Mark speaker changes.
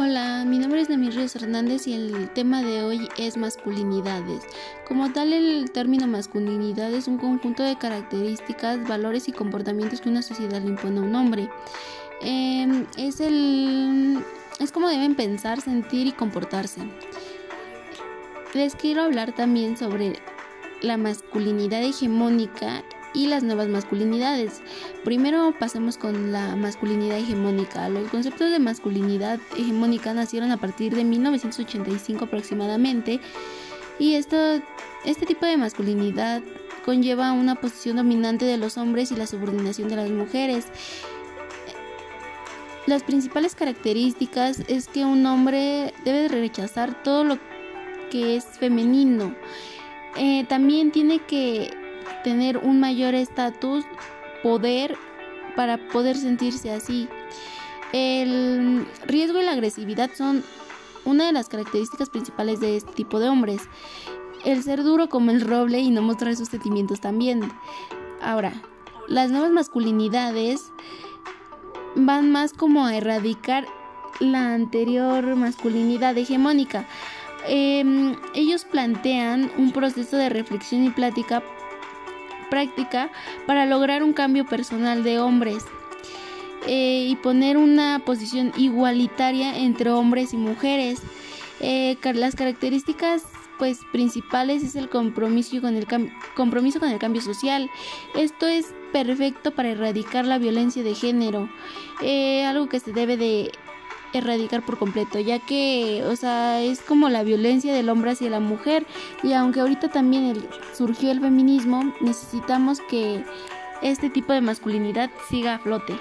Speaker 1: Hola, mi nombre es Namir Ríos Hernández y el tema de hoy es masculinidades. Como tal, el término masculinidad es un conjunto de características, valores y comportamientos que una sociedad le impone a un hombre. Em, es el es como deben pensar, sentir y comportarse. Les quiero hablar también sobre la masculinidad hegemónica y las nuevas masculinidades. Primero pasemos con la masculinidad hegemónica. Los conceptos de masculinidad hegemónica nacieron a partir de 1985 aproximadamente y esto, este tipo de masculinidad conlleva una posición dominante de los hombres y la subordinación de las mujeres. Las principales características es que un hombre debe rechazar todo lo que es femenino. Eh, también tiene que tener un mayor estatus, poder para poder sentirse así. El riesgo y la agresividad son una de las características principales de este tipo de hombres. El ser duro como el roble y no mostrar sus sentimientos también. Ahora, las nuevas masculinidades van más como a erradicar la anterior masculinidad hegemónica. Em, ellos plantean un proceso de reflexión y plática práctica para lograr un cambio personal de hombres eh, y poner una posición igualitaria entre hombres y mujeres. Eh, las características pues principales es el compromiso con el compromiso con el cambio social. Esto es perfecto para erradicar la violencia de género, eh, algo que se debe de erradicar por completo, ya que, o sea, es como la violencia del hombre hacia la mujer y aunque ahorita también surgió el feminismo, necesitamos que este tipo de masculinidad siga a flote.